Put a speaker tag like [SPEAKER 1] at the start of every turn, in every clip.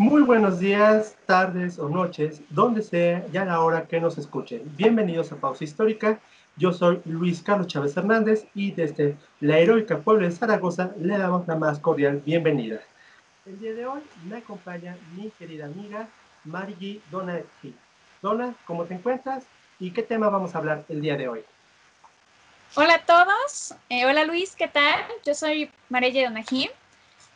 [SPEAKER 1] Muy buenos días, tardes o noches, donde sea ya la hora que nos escuchen. Bienvenidos a Pausa Histórica. Yo soy Luis Carlos Chávez Hernández y desde la heroica pueblo de Zaragoza le damos la más cordial bienvenida. El día de hoy me acompaña mi querida amiga Margie Donati. Dona, ¿cómo te encuentras? ¿Y qué tema vamos a hablar el día de hoy?
[SPEAKER 2] Hola a todos. Eh, hola Luis, ¿qué tal? Yo soy Marelle Donají.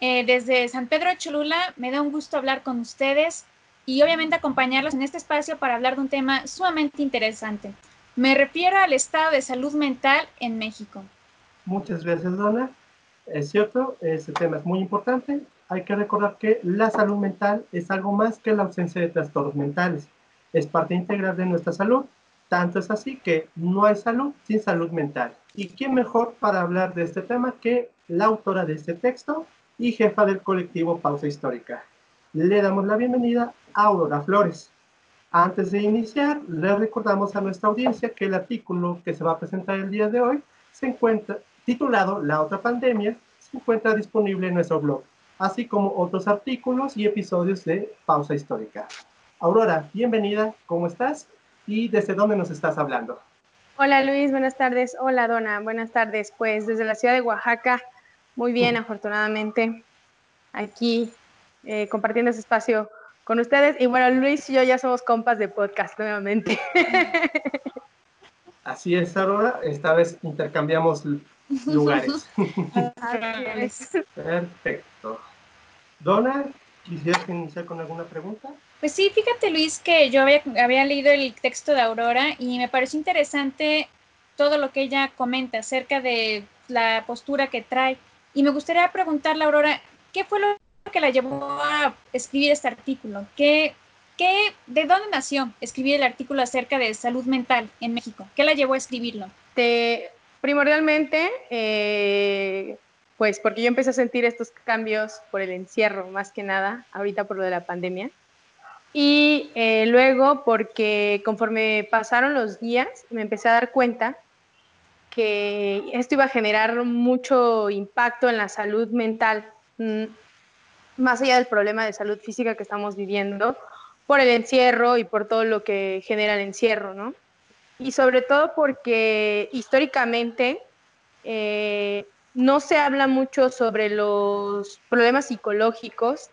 [SPEAKER 2] Eh, desde San Pedro de Cholula me da un gusto hablar con ustedes y obviamente acompañarlos en este espacio para hablar de un tema sumamente interesante. Me refiero al estado de salud mental en México.
[SPEAKER 1] Muchas gracias, Dona. Es cierto, este tema es muy importante. Hay que recordar que la salud mental es algo más que la ausencia de trastornos mentales. Es parte integral de nuestra salud tanto es así que no hay salud sin salud mental. ¿Y quién mejor para hablar de este tema que la autora de este texto y jefa del colectivo Pausa Histórica? Le damos la bienvenida a Aurora Flores. Antes de iniciar, le recordamos a nuestra audiencia que el artículo que se va a presentar el día de hoy se encuentra titulado La otra pandemia, se encuentra disponible en nuestro blog, así como otros artículos y episodios de Pausa Histórica. Aurora, bienvenida, ¿cómo estás? y desde dónde nos estás hablando.
[SPEAKER 3] Hola Luis, buenas tardes. Hola Dona, buenas tardes. Pues desde la ciudad de Oaxaca, muy bien, afortunadamente, aquí eh, compartiendo ese espacio con ustedes. Y bueno, Luis y yo ya somos compas de podcast nuevamente.
[SPEAKER 1] Así es, Aurora. Esta vez intercambiamos lugares. Perfecto. Dona, ¿quisieras iniciar con alguna pregunta?
[SPEAKER 2] Pues sí, fíjate Luis que yo había, leído el texto de Aurora y me pareció interesante todo lo que ella comenta acerca de la postura que trae. Y me gustaría preguntarle Aurora, ¿qué fue lo que la llevó a escribir este artículo? ¿Qué, qué, ¿De dónde nació escribir el artículo acerca de salud mental en México? ¿Qué la llevó a escribirlo?
[SPEAKER 3] Primordialmente, eh, pues porque yo empecé a sentir estos cambios por el encierro, más que nada, ahorita por lo de la pandemia. Y eh, luego, porque conforme pasaron los días, me empecé a dar cuenta que esto iba a generar mucho impacto en la salud mental, mm, más allá del problema de salud física que estamos viviendo, por el encierro y por todo lo que genera el encierro, ¿no? Y sobre todo porque históricamente eh, no se habla mucho sobre los problemas psicológicos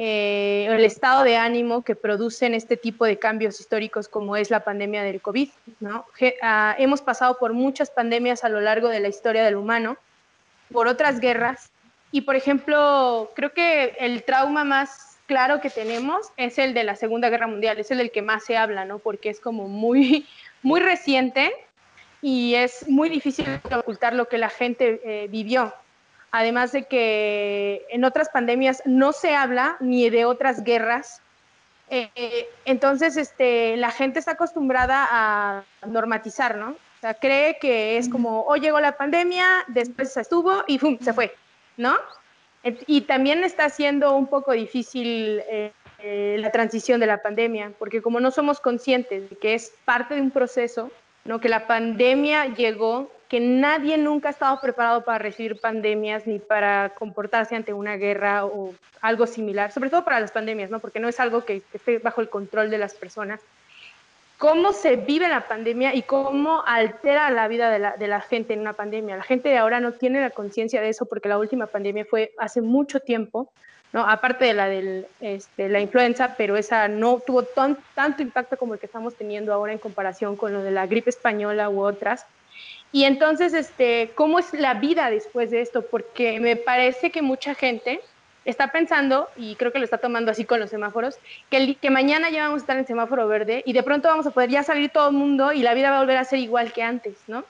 [SPEAKER 3] eh, el estado de ánimo que producen este tipo de cambios históricos como es la pandemia del COVID. ¿no? Ah, hemos pasado por muchas pandemias a lo largo de la historia del humano, por otras guerras, y por ejemplo, creo que el trauma más claro que tenemos es el de la Segunda Guerra Mundial, es el del que más se habla, ¿no? porque es como muy, muy reciente y es muy difícil ocultar lo que la gente eh, vivió. Además de que en otras pandemias no se habla ni de otras guerras. Eh, entonces, este, la gente está acostumbrada a normatizar, ¿no? O sea, cree que es como, oh, llegó la pandemia, después se estuvo y ¡pum! se fue, ¿no? Y también está siendo un poco difícil eh, eh, la transición de la pandemia, porque como no somos conscientes de que es parte de un proceso, ¿no? que la pandemia llegó que nadie nunca ha estado preparado para recibir pandemias ni para comportarse ante una guerra o algo similar, sobre todo para las pandemias, ¿no? porque no es algo que, esté bajo el control de las personas. ¿Cómo se vive la pandemia y cómo altera la vida de la, gente en una pandemia? La gente de ahora no tiene la conciencia de eso porque la última pandemia fue hace mucho tiempo, ¿no? aparte de la de este, la influenza, pero esa no tuvo tanto impacto como el que estamos teniendo ahora en comparación con lo de la gripe española u otras. Y entonces, este, ¿cómo es la vida después de esto? Porque me parece que mucha gente está pensando, y creo que lo está tomando así con los semáforos, que, que mañana ya vamos a estar en semáforo verde y de pronto vamos a poder ya salir todo el mundo y la vida va a volver a ser igual que antes, ¿no?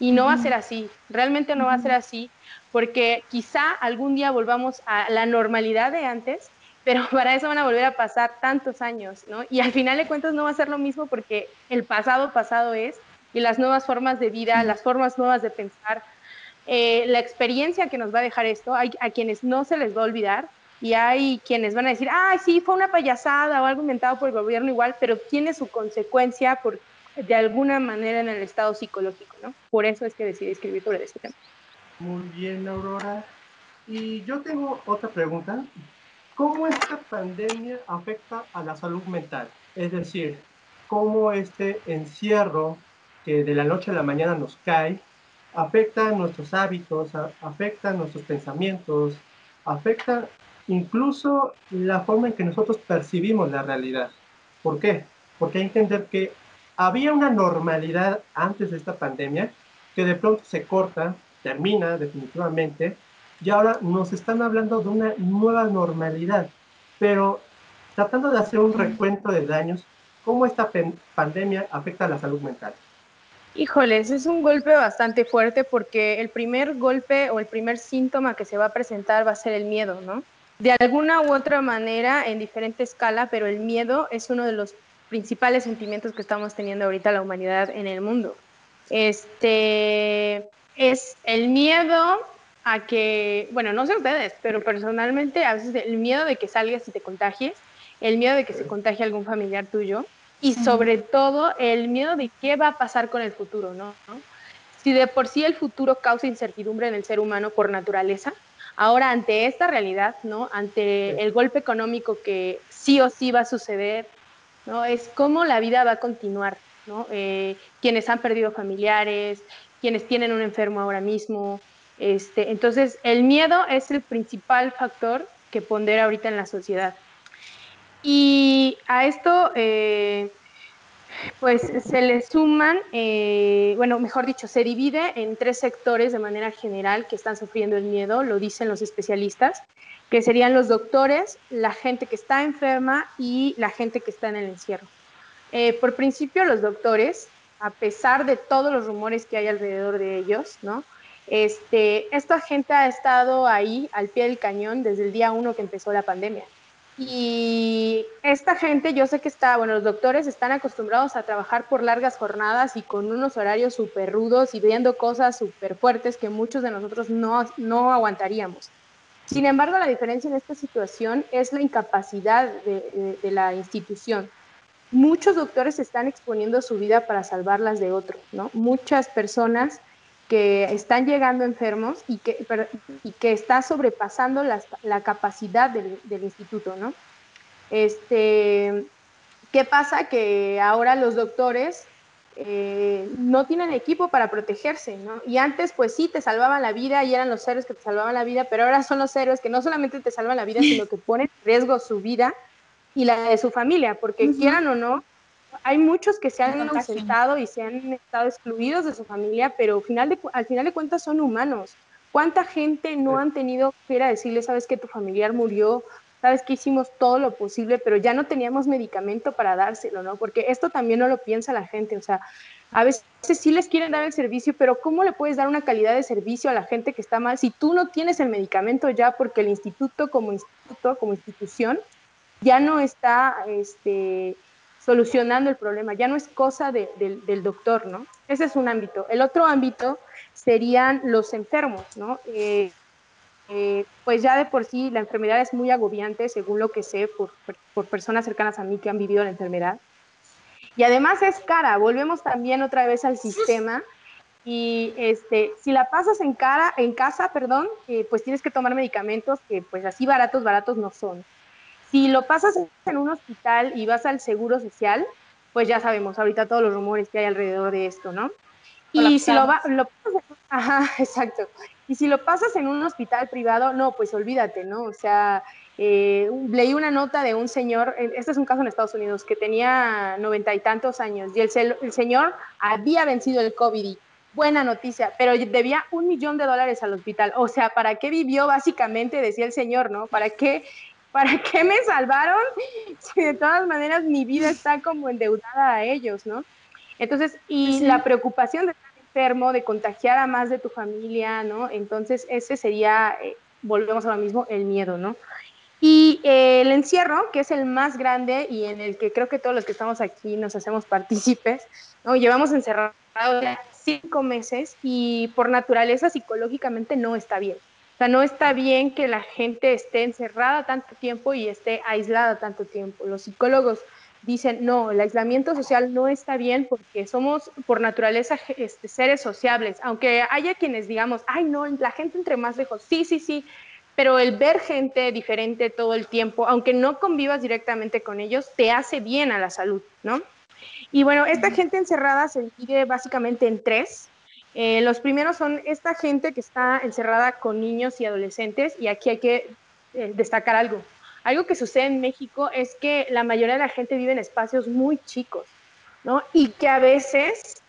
[SPEAKER 3] Y no va a ser así, realmente no va a ser así, porque quizá algún día volvamos a la normalidad de antes, pero para eso van a volver a pasar tantos años, ¿no? Y al final de cuentas no va a ser lo mismo porque el pasado pasado es y las nuevas formas de vida, las formas nuevas de pensar, eh, la experiencia que nos va a dejar esto, hay a quienes no se les va a olvidar y hay quienes van a decir, ay, sí, fue una payasada o algo inventado por el gobierno igual, pero tiene su consecuencia por, de alguna manera en el estado psicológico, ¿no? Por eso es que decidí escribir sobre este tema.
[SPEAKER 1] Muy bien, Aurora. Y yo tengo otra pregunta. cómo esta pandemia afecta a la salud mental. Es decir, cómo este encierro que de la noche a la mañana nos cae afecta nuestros hábitos, afecta nuestros pensamientos, afecta incluso la forma en que nosotros percibimos la realidad. ¿Por qué? Porque hay que entender que había una normalidad antes de esta pandemia que de pronto se corta, termina definitivamente, y ahora nos están hablando de una nueva normalidad, pero tratando de hacer un recuento de daños, ¿cómo esta pandemia afecta a la salud mental?
[SPEAKER 3] Híjoles, es un golpe bastante fuerte porque el primer golpe o el primer síntoma que se va a presentar va a ser el miedo, ¿no? De alguna u otra manera, en diferente escala, pero el miedo es uno de los principales sentimientos que estamos teniendo ahorita la humanidad en el mundo. Este es el miedo a que, bueno, no sé ustedes, pero personalmente a veces el miedo de que salgas y te contagies, el miedo de que se contagie algún familiar tuyo y sobre todo el miedo de qué va a pasar con el futuro, ¿no? Si de por sí el futuro causa incertidumbre en el ser humano por naturaleza, ahora ante esta realidad, ¿no? Ante el golpe económico que sí o sí va a suceder, ¿no? Es cómo la vida va a continuar, ¿no? Eh, quienes han perdido familiares, quienes tienen un enfermo ahora mismo, este, entonces, el miedo es el principal factor que pondera ahorita en la sociedad. Y a esto, eh, pues se le suman, eh, bueno, mejor dicho, se divide en tres sectores de manera general que están sufriendo el miedo, lo dicen los especialistas, que serían los doctores, la gente que está enferma y la gente que está en el encierro. Eh, por principio, los doctores, a pesar de todos los rumores que hay alrededor de ellos, ¿no? Este, esta gente ha estado ahí al pie del cañón desde el día uno que empezó la pandemia. Y esta gente, yo sé que está, bueno, los doctores están acostumbrados a trabajar por largas jornadas y con unos horarios súper rudos y viendo cosas súper fuertes que muchos de nosotros no, no aguantaríamos. Sin embargo, la diferencia en esta situación es la incapacidad de, la institución. Muchos doctores están exponiendo su vida para salvarlas de otros, ¿no? Muchas personas que están llegando enfermos y que, y que está sobrepasando la capacidad del, instituto, ¿no? Este, ¿Qué pasa? Que ahora los doctores eh, no tienen equipo para protegerse, ¿no? Y antes, pues sí, te salvaban la vida y eran los héroes que te salvaban la vida, pero ahora son los héroes que no solamente te salvan la vida, sino que ponen en riesgo su vida y la de su familia, porque quieran o no, hay muchos que se han ausentado y se han estado excluidos de su familia, pero final de, al final de cuentas son humanos. ¿Cuánta gente no han tenido que ir a decirle, sabes que tu familiar murió, sabes que hicimos todo lo posible, pero ya no teníamos medicamento para dárselo, ¿no? Porque esto también no lo piensa la gente, o sea, a veces sí les quieren dar el servicio, pero ¿cómo le puedes dar una calidad de servicio a la gente que está mal si tú no tienes el medicamento ya porque el instituto como instituto, como institución, ya no está, este, solucionando el problema, ya no es cosa del doctor, ¿no? Ese es un ámbito. El otro ámbito serían los enfermos, ¿no? Eh, eh, pues ya de por sí la enfermedad es muy agobiante, según lo que sé por, por, personas cercanas a mí que han vivido la enfermedad. Y además es cara, volvemos también otra vez al sistema. Y este, si la pasas en, cara, en casa, perdón, eh, pues tienes que tomar medicamentos que pues así baratos, baratos no son. Si lo pasas en un hospital y vas al seguro social, pues ya sabemos ahorita todos los rumores que hay alrededor de esto, ¿no? Y si lo, lo pasas, ajá, exacto. Y si lo pasas en un hospital privado, no, pues olvídate, ¿no? O sea, eh, leí una nota de un señor, este es un caso en Estados Unidos, que tenía noventa y tantos años y el, el señor había vencido el COVID y buena noticia, pero debía un millón de dólares al hospital. O sea, ¿para qué vivió básicamente? Decía el señor, ¿no? ¿Para qué ¿para qué me salvaron si de todas maneras mi vida está como endeudada a ellos, ¿no? Entonces, y la preocupación de estar enfermo, de contagiar a más de tu familia, ¿no? Entonces, ese sería, eh, volvemos a lo mismo, el miedo, ¿no? Y eh, el encierro, que es el más grande y en el que creo que todos los que estamos aquí nos hacemos partícipes, ¿no? Llevamos encerrados cinco meses y por naturaleza psicológicamente no está bien sea, no está bien que la gente esté encerrada tanto tiempo y esté aislada tanto tiempo. Los psicólogos dicen, no, el aislamiento social no está bien porque somos por naturaleza este, seres sociables, aunque haya quienes digamos, ay, no, la gente entre más lejos, sí, sí, sí, pero el ver gente diferente todo el tiempo, aunque no convivas directamente con ellos, te hace bien a la salud, ¿no? Y bueno, esta gente encerrada se divide básicamente en tres. Eh, los primeros son esta gente que está encerrada con niños y adolescentes, y aquí hay que eh, destacar algo. Algo que sucede en México es que la mayoría de la gente vive en espacios muy chicos, ¿no? Y que a veces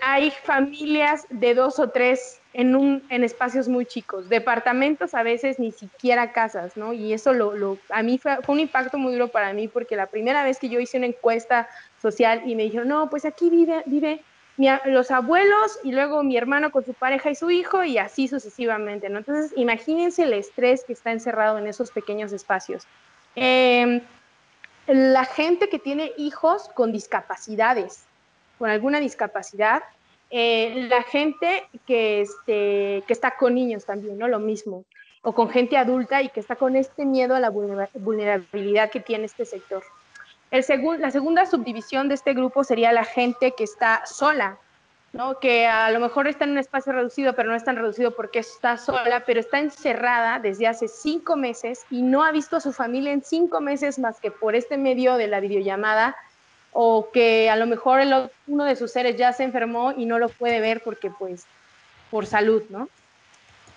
[SPEAKER 3] hay familias de dos o tres en, un, en espacios muy chicos, departamentos a veces ni siquiera casas, ¿no? Y eso lo, lo a mí fue, fue, un impacto muy duro para mí porque la primera vez que yo hice una encuesta social y me dijeron, no, pues aquí vive, vive los abuelos y luego mi hermano con su pareja y su hijo y así sucesivamente, ¿no? Entonces, imagínense el estrés que está encerrado en esos pequeños espacios. Em, la gente que tiene hijos con discapacidades, con alguna discapacidad, eh, la gente que, este, que está con niños también, ¿no? Lo mismo, o con gente adulta y que está con este miedo a la vulnerabilidad que tiene este sector. La segunda subdivisión de este grupo sería la gente que está sola, ¿no? que a lo mejor está en un espacio reducido, pero no es tan reducido porque está sola, pero está encerrada desde hace cinco meses y no ha visto a su familia en cinco meses más que por este medio de la videollamada o que a lo mejor uno de sus seres ya se enfermó y no lo puede ver porque pues por salud, ¿no?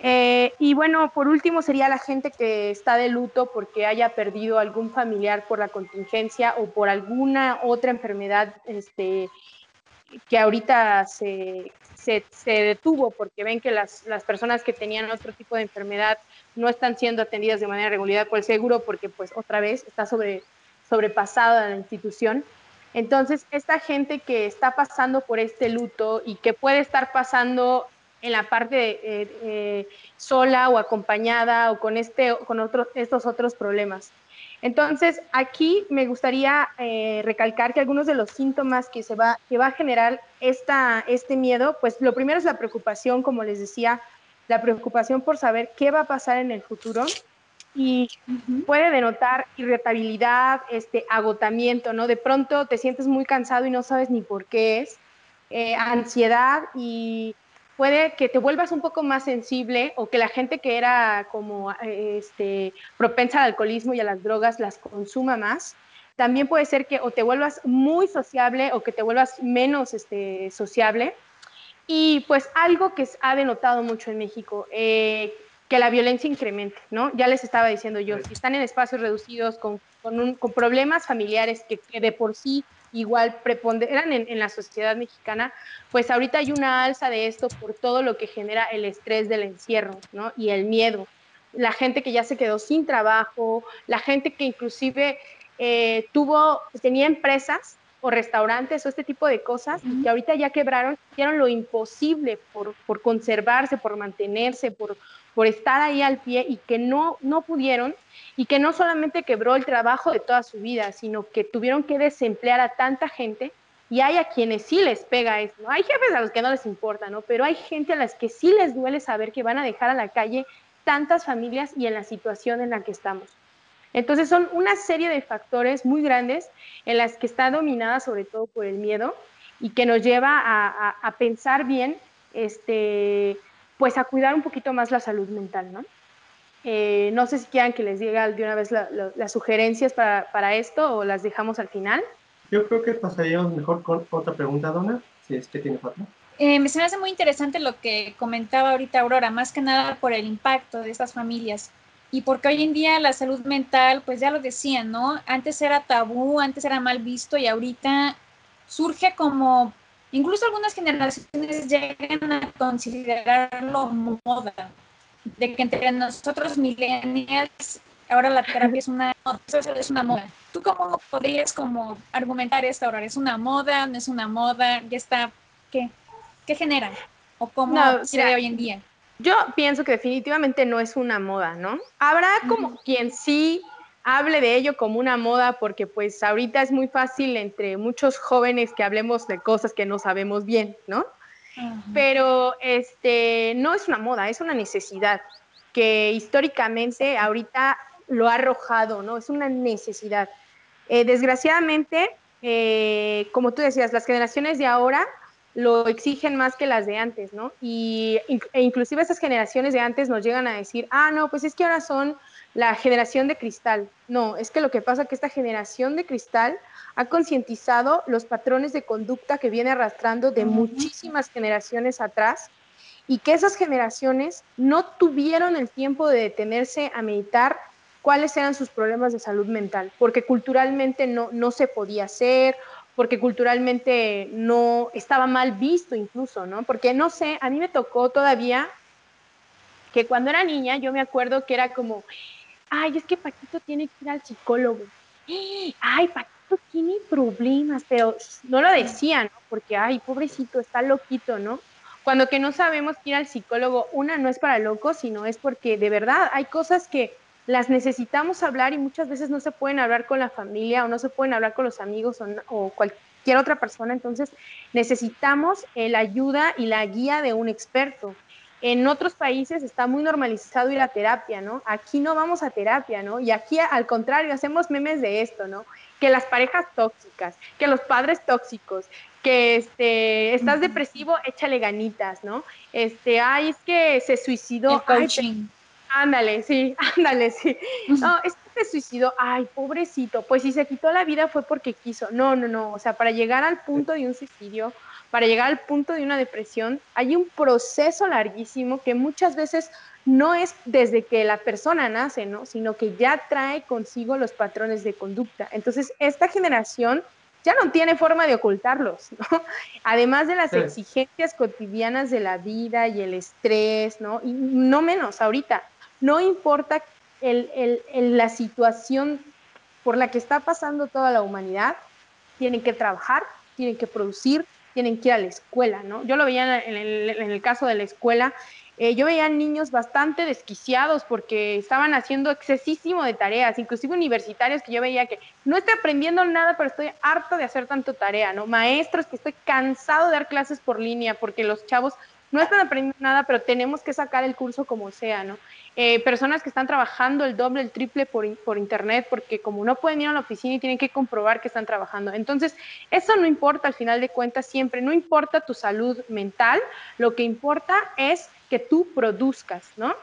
[SPEAKER 3] Eh, y bueno, por último sería la gente que está de luto porque haya perdido algún familiar por la contingencia o por alguna otra enfermedad este, que ahorita se, se, detuvo porque ven que las, las, personas que tenían otro tipo de enfermedad no están siendo atendidas de manera regular por el seguro porque pues otra vez está sobre, sobrepasada la institución. Entonces, esta gente que está pasando por este luto y que puede estar pasando en la parte eh, eh, sola o acompañada o con, este, con otros, estos otros problemas. Entonces, aquí me gustaría eh, recalcar que algunos de los síntomas que, se va, que va a generar esta, este miedo, pues lo primero es la preocupación, como les decía, la preocupación por saber qué va a pasar en el futuro y puede denotar irritabilidad, este, agotamiento, ¿no? De pronto te sientes muy cansado y no sabes ni por qué es, eh, ansiedad y puede que te vuelvas un poco más sensible o que la gente que era como este, propensa al alcoholismo y a las drogas las consuma más. También puede ser que o te vuelvas muy sociable o que te vuelvas menos este, sociable. Y pues algo que ha denotado mucho en México, eh, que la violencia incremente, ¿no? Ya les estaba diciendo yo, si están en espacios reducidos con, con, con problemas familiares que, que, de por sí igual preponderan en, la sociedad mexicana, pues ahorita hay una alza de esto por todo lo que genera el estrés del encierro, ¿no? Y el miedo. La gente que ya se quedó sin trabajo, la gente que inclusive eh, tuvo, tenía empresas o restaurantes o este tipo de cosas que ahorita ya quebraron, hicieron lo imposible por, por conservarse, por mantenerse, por, por estar ahí al pie y que no, no pudieron y que no solamente quebró el trabajo de toda su vida, sino que tuvieron que desemplear a tanta gente y hay a quienes sí les pega eso. Hay jefes a los que no les importa, ¿no? Pero hay gente a las que sí les duele saber que van a dejar a la calle tantas familias y en la situación en la que estamos. Entonces son una serie de factores muy grandes en las que está dominada sobre todo por el miedo y que nos lleva a, a pensar bien este, pues a cuidar un poquito más la salud mental, ¿no? Eh, no sé si quieran que les diga de una vez las sugerencias para, para, esto o las dejamos al final.
[SPEAKER 1] Yo creo que pasaríamos mejor con otra pregunta, Donna, si es que tiene otra.
[SPEAKER 2] Eh, me hace muy interesante lo que comentaba ahorita Aurora, más que nada por el impacto de estas familias y porque hoy en día la salud mental, pues ya lo decían, ¿no? Antes era tabú, antes era mal visto y ahorita surge como Incluso algunas generaciones llegan a considerarlo moda, de que entre nosotros millennials ahora la terapia es una, es una moda. ¿Tú cómo podrías como argumentar esto ahora? ¿Es una moda? ¿No es una moda? ¿Ya está? ¿Qué? ¿Qué genera? ¿O cómo se ve hoy en día?
[SPEAKER 3] Yo pienso que definitivamente no es una moda, ¿no? Habrá como quien sí hable de ello como una moda porque pues ahorita es muy fácil entre muchos jóvenes que hablemos de cosas que no sabemos bien, ¿no? Pero este no es una moda, es una necesidad que históricamente ahorita lo ha arrojado, ¿no? Es una necesidad. Eh, desgraciadamente, eh, como tú decías, las generaciones de ahora lo exigen más que las de antes, ¿no? Y e inclusive esas generaciones de antes nos llegan a decir, ah, no, pues es que ahora son la generación de cristal. No, es que lo que pasa es que esta generación de cristal ha concientizado los patrones de conducta que viene arrastrando de muchísimas generaciones atrás y que esas generaciones no tuvieron el tiempo de detenerse a meditar cuáles eran sus problemas de salud mental, porque culturalmente no, no se podía hacer, porque culturalmente no estaba mal visto incluso, ¿no? Porque no sé, a mí me tocó todavía que cuando era niña yo me acuerdo que era como, ay, es que Paquito tiene que ir al psicólogo. Ay, Paquito tiene problemas, pero no lo decían, ¿no? Porque, ay, pobrecito, está loquito, ¿no? Cuando que no sabemos que ir al psicólogo, una no es para locos, sino es porque de verdad hay cosas que las necesitamos hablar y muchas veces no se pueden hablar con la familia o no se pueden hablar con los amigos o, cualquier otra persona. Entonces necesitamos la ayuda y la guía de un experto. En otros países está muy normalizado ir a terapia, ¿no? Aquí no vamos a terapia, ¿no? Y aquí al contrario, hacemos memes de esto, ¿no? Que las parejas tóxicas, que los padres tóxicos, que este, estás depresivo, échale ganitas, ¿no? Este, ay, es que se suicidó.
[SPEAKER 2] coaching.
[SPEAKER 3] Ándale, sí, ándale, sí. No, es que se suicidó, ay, pobrecito, pues si se quitó la vida fue porque quiso. No, no, no, o sea, para llegar al punto de un suicidio, para llegar al punto de una depresión, hay un proceso larguísimo que muchas veces no es desde que la persona nace, ¿no? Sino que ya trae consigo los patrones de conducta. Entonces, esta generación ya no tiene forma de ocultarlos, ¿no? Además de las exigencias cotidianas de la vida y el estrés, ¿no? Y no menos ahorita, no importa la situación por la que está pasando toda la humanidad, tienen que trabajar, tienen que producir, tienen que ir a la escuela, ¿no? Yo lo veía en el, caso de la escuela, eh, yo veía niños bastante desquiciados porque estaban haciendo excesísimo de tareas, inclusive universitarios que yo veía que no estoy aprendiendo nada, pero estoy harto de hacer tanto tarea, ¿no? Maestros que estoy cansado de dar clases por línea porque los chavos no están aprendiendo nada, pero tenemos que sacar el curso como sea, ¿no? Eh, personas que están trabajando el doble, el triple por, por internet, porque como no pueden ir a la oficina y tienen que comprobar que están trabajando. Entonces, eso no importa al final de cuentas siempre, no importa tu salud mental, lo que importa es que tú produzcas, ¿no?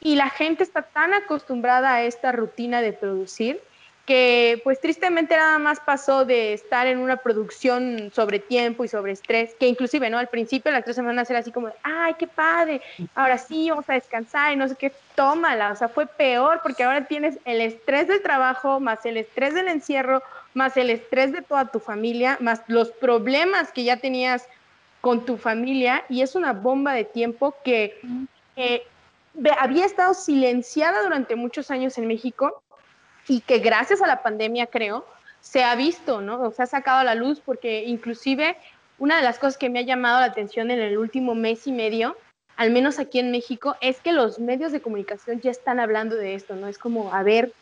[SPEAKER 3] Y la gente está tan acostumbrada a esta rutina de producir que pues tristemente nada más pasó de estar en una producción sobre tiempo y sobre estrés, que inclusive, ¿no? Al principio las tres semanas era así como, ay, qué padre, ahora sí, vamos a descansar y no sé qué, tómala, o sea, fue peor porque ahora tienes el estrés del trabajo, más el estrés del encierro, más el estrés de toda tu familia, más los problemas que ya tenías con tu familia y es una bomba de tiempo que eh, había estado silenciada durante muchos años en México y que gracias a la pandemia, creo, se ha visto, ¿no? O se ha sacado a la luz porque inclusive una de las cosas que me ha llamado la atención en el último mes y medio, al menos aquí en México, es que los medios de comunicación ya están hablando de esto, ¿no? Es como, a ver,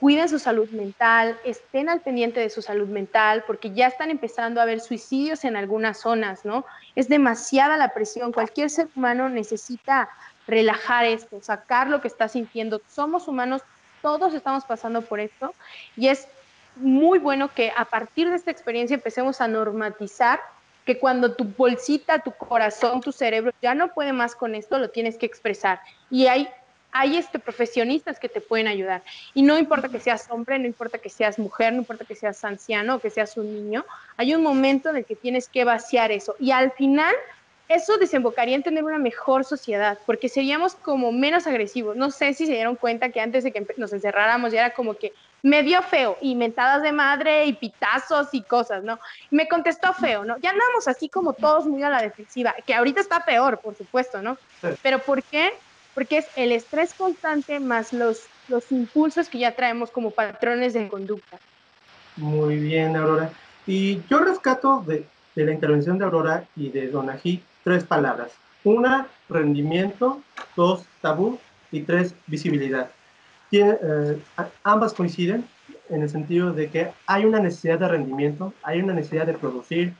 [SPEAKER 3] cuiden su salud mental, estén al pendiente de su salud mental, porque ya están empezando a haber suicidios en algunas zonas, ¿no? Es demasiada la presión, cualquier ser humano necesita relajar esto, sacar lo que está sintiendo. Somos humanos, todos estamos pasando por esto y es muy bueno que a partir de esta experiencia empecemos a normatizar que cuando tu bolsita, tu corazón, tu cerebro ya no puede más con esto, lo tienes que expresar. Y hay, hay este, profesionistas que te pueden ayudar. Y no importa que seas hombre, no importa que seas mujer, no importa que seas anciano o que seas un niño, hay un momento en el que tienes que vaciar eso. Y al final eso desembocaría en tener una mejor sociedad, porque seríamos como menos agresivos. No sé si se dieron cuenta que antes de que nos encerráramos ya era como que medio feo, y mentadas de madre y pitazos y cosas, ¿no? Me contestó feo, ¿no? Ya andamos así como todos muy a la defensiva, que ahorita está peor, por supuesto, ¿no? Pero ¿por qué? Porque es el estrés constante más los, los impulsos que ya traemos como patrones de conducta.
[SPEAKER 1] Muy bien, Aurora. Y yo rescato de, de la intervención de Aurora y de Donají tres palabras. Una, rendimiento, dos, tabú y tres, visibilidad. Eh, ambas coinciden en el sentido de que hay una necesidad de rendimiento, hay una necesidad de producir.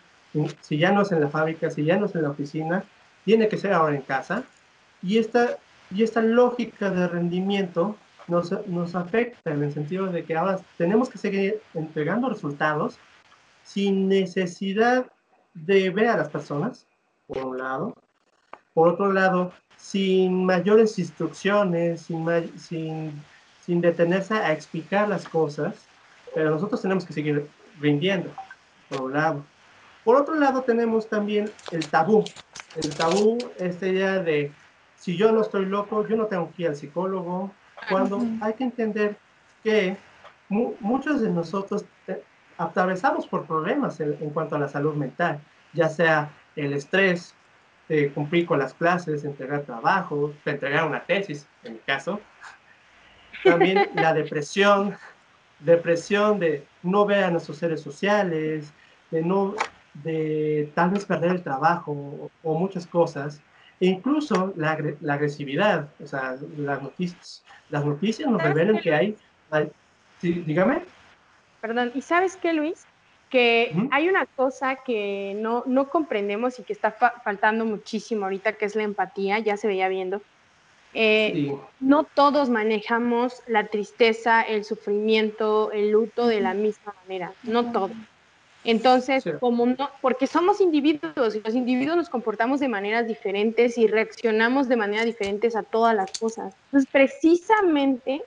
[SPEAKER 1] Si ya no es en la fábrica, si ya no es en la oficina, tiene que ser ahora en casa. Y esta, y esta lógica de rendimiento nos, nos afecta en el sentido de que ahora tenemos que seguir entregando resultados sin necesidad de ver a las personas, por un lado. Por otro lado, sin mayores instrucciones, sin, sin, sin detenerse a explicar las cosas, pero nosotros tenemos que seguir rindiendo, por un lado. Por otro lado, tenemos también el tabú. El tabú, esta idea de si yo no estoy loco, yo no tengo que ir al psicólogo, cuando hay que entender que muchos de nosotros eh, atravesamos por problemas en, cuanto a la salud mental, ya sea el estrés, cumplir con las clases, entregar trabajo, entregar una tesis, en mi caso. También la depresión, depresión de no ver a nuestros seres sociales, de no, de tal vez perder el trabajo o, muchas cosas. E incluso la, la, agresividad, o sea, las noticias, las noticias nos revelan que hay, sí, dígame.
[SPEAKER 3] Perdón, ¿y sabes qué, Luis? Que hay una cosa que no, no comprendemos y que está faltando muchísimo ahorita, que es la empatía, ya se veía viendo. Eh, no todos manejamos la tristeza, el sufrimiento, el luto de la misma manera, no todos. Entonces, como no, porque somos individuos y los individuos nos comportamos de maneras diferentes y reaccionamos de manera diferentes a todas las cosas. Entonces, precisamente,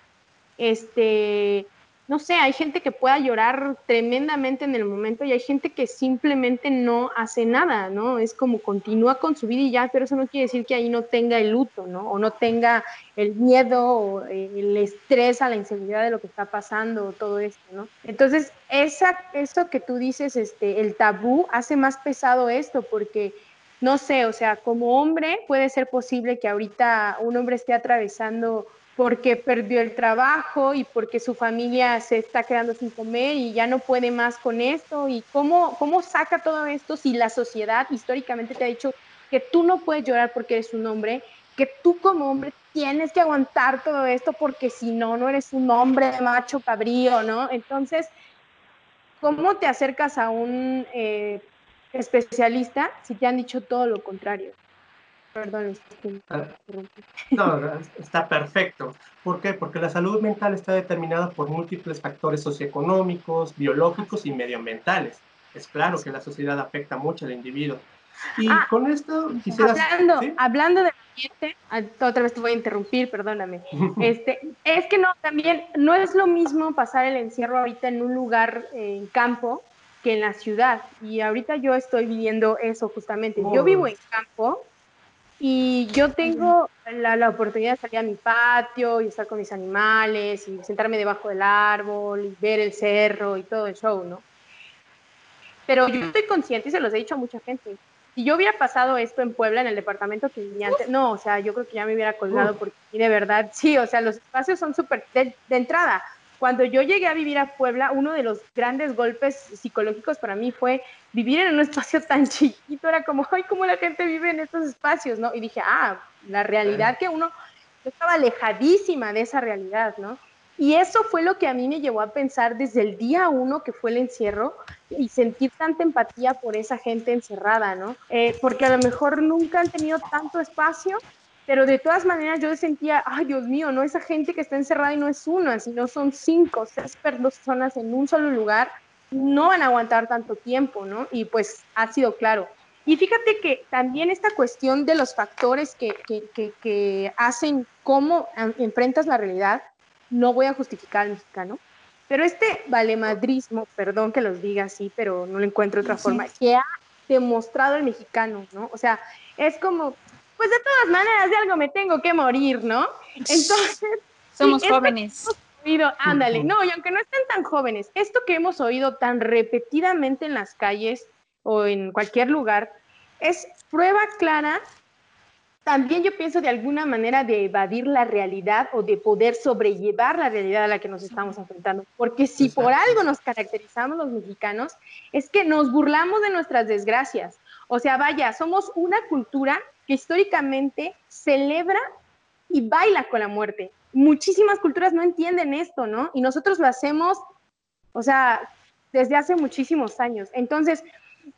[SPEAKER 3] este, no sé, hay gente que pueda llorar tremendamente en el momento y hay gente que simplemente no hace nada, ¿no? Es como continúa con su vida y ya, pero eso no quiere decir que ahí no tenga el luto, ¿no? O no tenga el miedo o eh, el estrés a la inseguridad de lo que está pasando o todo esto, ¿no? Entonces, esa, eso que tú dices, este, el tabú hace más pesado esto porque no sé, o sea, como hombre puede ser posible que ahorita un hombre esté atravesando porque perdió el trabajo y porque su familia se está quedando sin comer y ya no puede más con esto. ¿Y cómo, cómo saca todo esto si la sociedad históricamente te ha dicho que tú no puedes llorar porque eres un hombre, que tú como hombre tienes que aguantar todo esto porque si no, no eres un hombre macho cabrío, ¿no? Entonces, ¿cómo te acercas a un eh, especialista si te han dicho todo lo contrario? Perdón,
[SPEAKER 1] ah, No, está perfecto. ¿Por qué? Porque la salud mental está determinada por múltiples factores socioeconómicos, biológicos y medioambientales. Es claro que la sociedad afecta mucho al individuo. Y ah, con esto quisiera...
[SPEAKER 3] Hablando, hablando del ambiente, ah, otra vez te voy a interrumpir, perdóname. Este, es que no, también no es lo mismo pasar el encierro ahorita en un lugar en campo que en la ciudad. Y ahorita yo estoy viviendo eso justamente. Yo vivo en campo, y yo tengo la, la, oportunidad de salir a mi patio y estar con mis animales y sentarme debajo del árbol y ver el cerro y todo el show, ¿no? Pero yo estoy consciente y se los he dicho a mucha gente. Si yo hubiera pasado esto en Puebla, en el departamento que vivía antes, no, o sea, yo creo que ya me hubiera colgado porque de verdad, sí, o sea, los espacios son súper de, de entrada cuando yo llegué a vivir a Puebla, uno de los grandes golpes psicológicos para mí fue vivir en un espacio tan chiquito. Era como, ay, cómo la gente vive en estos espacios, ¿no? Y dije, ah, la realidad que uno, estaba alejadísima de esa realidad, ¿no? Y eso fue lo que a mí me llevó a pensar desde el día uno que fue el encierro y sentir tanta empatía por esa gente encerrada, ¿no? Eh, porque a lo mejor nunca han tenido tanto espacio pero de todas maneras yo sentía, ay Dios mío, no esa gente que está encerrada y no es una, sino son cinco, seis personas en un solo lugar, no van a aguantar tanto tiempo, ¿no? Y pues ha sido claro. Y fíjate que también esta cuestión de los factores que, que, que, hacen cómo enfrentas la realidad, no voy a justificar al mexicano, pero este valemadrismo, perdón que los diga así, pero no le encuentro otra forma, que ha demostrado el mexicano, ¿no? O sea, es como, pues de todas maneras de algo me tengo que morir, ¿no? Entonces...
[SPEAKER 2] Somos jóvenes.
[SPEAKER 3] Oído, ándale, no, y aunque no estén tan jóvenes, esto que hemos oído tan repetidamente en las calles o en cualquier lugar, es prueba clara, también yo pienso de alguna manera de evadir la realidad o de poder sobrellevar la realidad a la que nos estamos enfrentando. Porque si por algo nos caracterizamos los mexicanos, es que nos burlamos de nuestras desgracias. O sea, vaya, somos una cultura que históricamente celebra y baila con la muerte. Muchísimas culturas no entienden esto, ¿no? Y nosotros lo hacemos, o sea, desde hace muchísimos años. Entonces,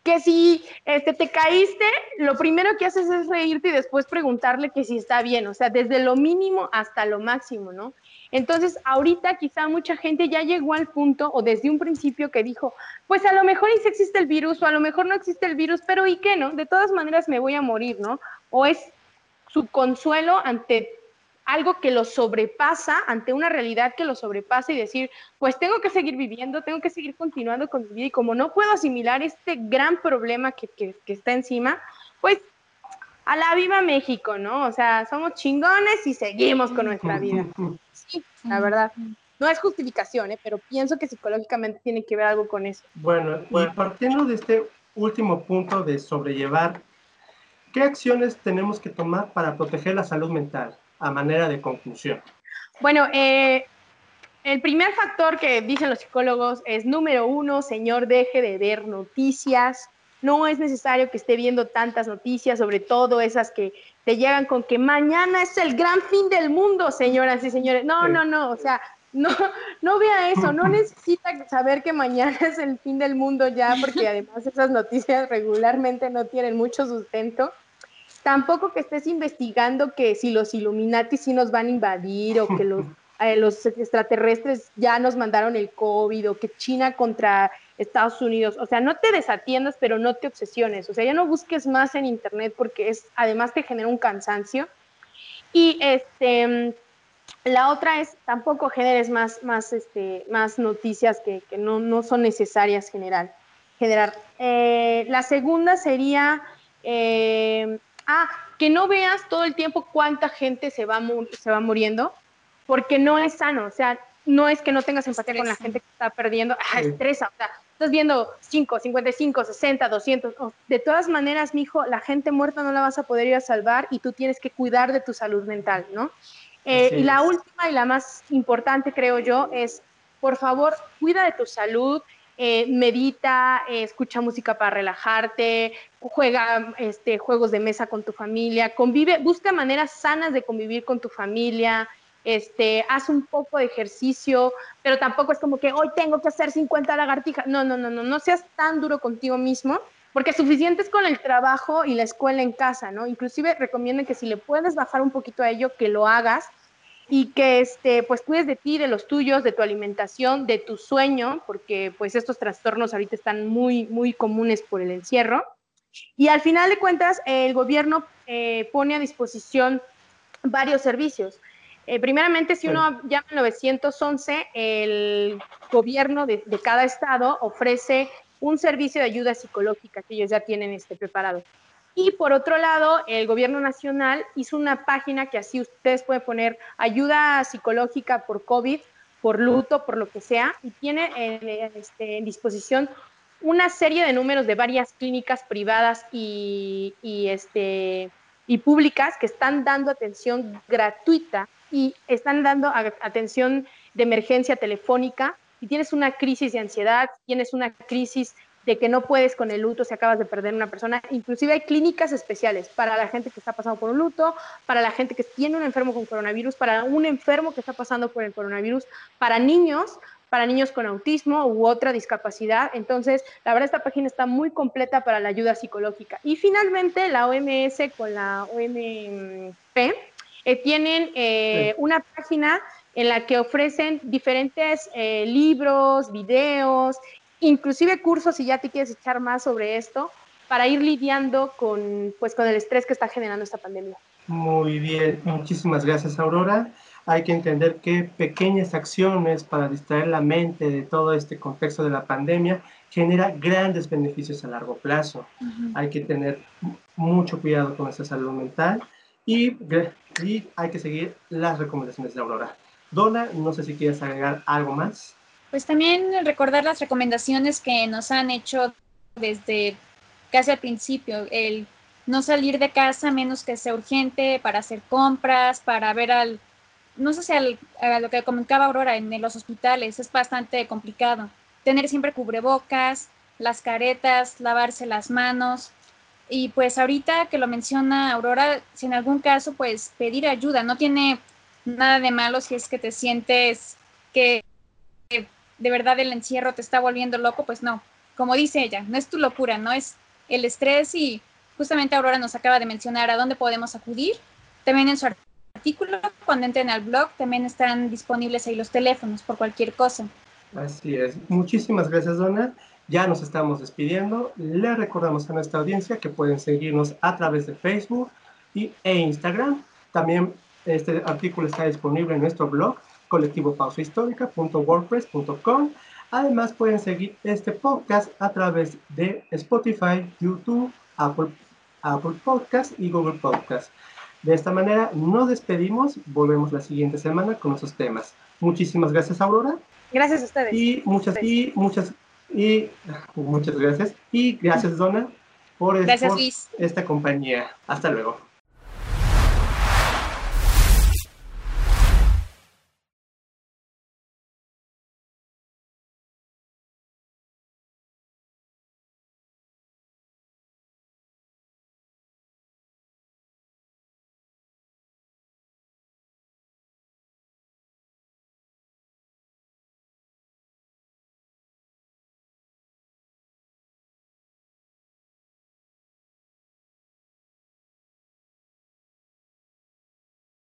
[SPEAKER 3] que si este, te caíste, lo primero que haces es reírte y después preguntarle que si está bien, o sea, desde lo mínimo hasta lo máximo, ¿no? Entonces, ahorita quizá mucha gente ya llegó al punto o desde un principio que dijo, pues a lo mejor sí existe el virus o a lo mejor no existe el virus, pero ¿y qué no? De todas maneras me voy a morir, ¿no? O es su consuelo ante algo que lo sobrepasa, ante una realidad que lo sobrepasa y decir, pues tengo que seguir viviendo, tengo que seguir continuando con mi vida y como no puedo asimilar este gran problema que, que, que está encima, pues a la viva México, ¿no? O sea, somos chingones y seguimos con nuestra vida. Sí, la verdad. No es justificación, ¿eh? pero pienso que psicológicamente tiene que ver algo con eso.
[SPEAKER 1] Bueno, y partiendo de este último punto de sobrellevar, ¿qué acciones tenemos que tomar para proteger la salud mental a manera de conclusión?
[SPEAKER 3] Bueno, eh, el primer factor que dicen los psicólogos es, número uno, señor, deje de ver noticias no es necesario que esté viendo tantas noticias, sobre todo esas que te llegan con que mañana es el gran fin del mundo, señoras y señores. No, no, no, o sea, no, no vea eso, no necesita saber que mañana es el fin del mundo ya, porque además esas noticias regularmente no tienen mucho sustento. Tampoco que estés investigando que si los Illuminati sí nos van a invadir o que los, eh, los extraterrestres ya nos mandaron el COVID o que China contra Estados Unidos. O sea, no te desatiendas, pero no te obsesiones. O sea, ya no busques más en Internet porque es, además te genera un cansancio. Y este, la otra es, tampoco generes más, más, este, más noticias que, que no, no, son necesarias generar. generar. Eh, la segunda sería, eh, ah, que no veas todo el tiempo cuánta gente se va, se va muriendo, porque no es sano. O sea, no es que no tengas empatía con la gente que está perdiendo, ah, estresa, o sea, estás viendo 5, 55, 60, 200. de todas maneras, mijo, la gente muerta no la vas a poder ir a salvar y tú tienes que cuidar de tu salud mental, ¿no? Eh, y la última y la más importante, creo yo, es, por favor, cuida de tu salud, eh, medita, eh, escucha música para relajarte, juega este, juegos de mesa con tu familia, convive, busca maneras sanas de convivir con tu familia, este, haz un poco de ejercicio, pero tampoco es como que hoy tengo que hacer 50 lagartijas. No, no, no, no, no seas tan duro contigo mismo, porque suficiente es con el trabajo y la escuela en casa, ¿no? Inclusive recomiendo que si le puedes bajar un poquito a ello, que lo hagas y que este, pues cuides de ti, de los tuyos, de tu alimentación, de tu sueño, porque pues estos trastornos ahorita están muy, muy comunes por el encierro. Y al final de cuentas, el gobierno eh, pone a disposición varios servicios. Eh, primeramente, si uno llama al 911, el gobierno de, cada estado ofrece un servicio de ayuda psicológica que ellos ya tienen este, preparado. Y por otro lado, el gobierno nacional hizo una página que así ustedes pueden poner ayuda psicológica por COVID, por luto, por lo que sea, y tiene eh, este, en disposición una serie de números de varias clínicas privadas y, y, este, y públicas que están dando atención gratuita y están dando atención de emergencia telefónica. Y tienes una crisis de ansiedad, tienes una crisis de que no puedes con el luto si acabas de perder una persona. Inclusive hay clínicas especiales para la gente que está pasando por un luto, para la gente que tiene un enfermo con coronavirus, para un enfermo que está pasando por el coronavirus, para niños, para niños con autismo u otra discapacidad. Entonces, la verdad, esta página está muy completa para la ayuda psicológica. Y finalmente, la OMS con la OMP eh, tienen eh, una página en la que ofrecen diferentes eh, libros, videos, inclusive cursos, si ya te quieres echar más sobre esto, para ir lidiando con, pues, con el estrés que está generando esta pandemia.
[SPEAKER 1] Muy bien, muchísimas gracias Aurora. Hay que entender que pequeñas acciones para distraer la mente de todo este contexto de la pandemia genera grandes beneficios a largo plazo. Hay que tener mucho cuidado con esa salud mental y, hay que seguir las recomendaciones de Aurora. Dona, no sé si quieres agregar algo más.
[SPEAKER 2] Pues también recordar las recomendaciones que nos han hecho desde casi al principio, el no salir de casa menos que sea urgente para hacer compras, para ver al, no sé si al, a lo que comentaba Aurora en los hospitales, es bastante complicado. Tener siempre cubrebocas, las caretas, lavarse las manos, y pues ahorita que lo menciona Aurora, si en algún caso, pues pedir ayuda, no tiene nada de malo si es que te sientes que de verdad el encierro te está volviendo loco, pues no, como dice ella, no es tu locura, no es el estrés y justamente Aurora nos acaba de mencionar a dónde podemos acudir. También en su artículo, cuando entren al blog también están disponibles ahí los teléfonos por cualquier cosa.
[SPEAKER 1] Así es. Muchísimas gracias, Donna. Ya nos estamos despidiendo. Le recordamos a nuestra audiencia que pueden seguirnos a través de Facebook y, e Instagram. También este artículo está disponible en nuestro blog colectivopausahistórica.wordpress.com. Además pueden seguir este podcast a través de Spotify, YouTube, Apple, Apple Podcast y Google Podcast. De esta manera nos despedimos. Volvemos la siguiente semana con nuestros temas. Muchísimas gracias, Aurora.
[SPEAKER 3] Gracias a ustedes.
[SPEAKER 1] Y muchas, y muchas, y muchas gracias. Y gracias, Donna, por,
[SPEAKER 2] gracias,
[SPEAKER 1] por esta compañía. Hasta luego.